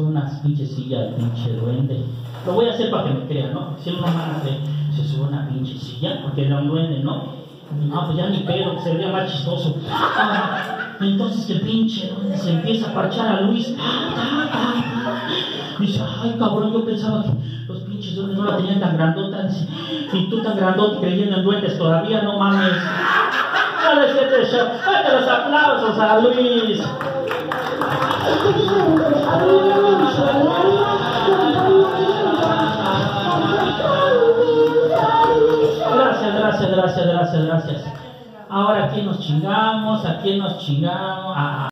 sube unas pinches sillas pinche duende. Lo voy a hacer para que me crean, ¿no? Si no me van se sube una pinche silla, porque era un duende, ¿no? Ah, pues ya ni pedo, que se veía más chistoso. Ah, entonces que pinche duende se empieza a parchar a Luis. Ah. Dice, ay cabrón, yo pensaba que los pinches duendes no la tenían tan grandota. Y tú tan grandote creyendo en duendes todavía, no mames. No le sientes show. Date los aplausos a Luis. Gracias, gracias, gracias, gracias, gracias. Ahora, ¿a quién nos chingamos? ¿A quién nos chingamos? A-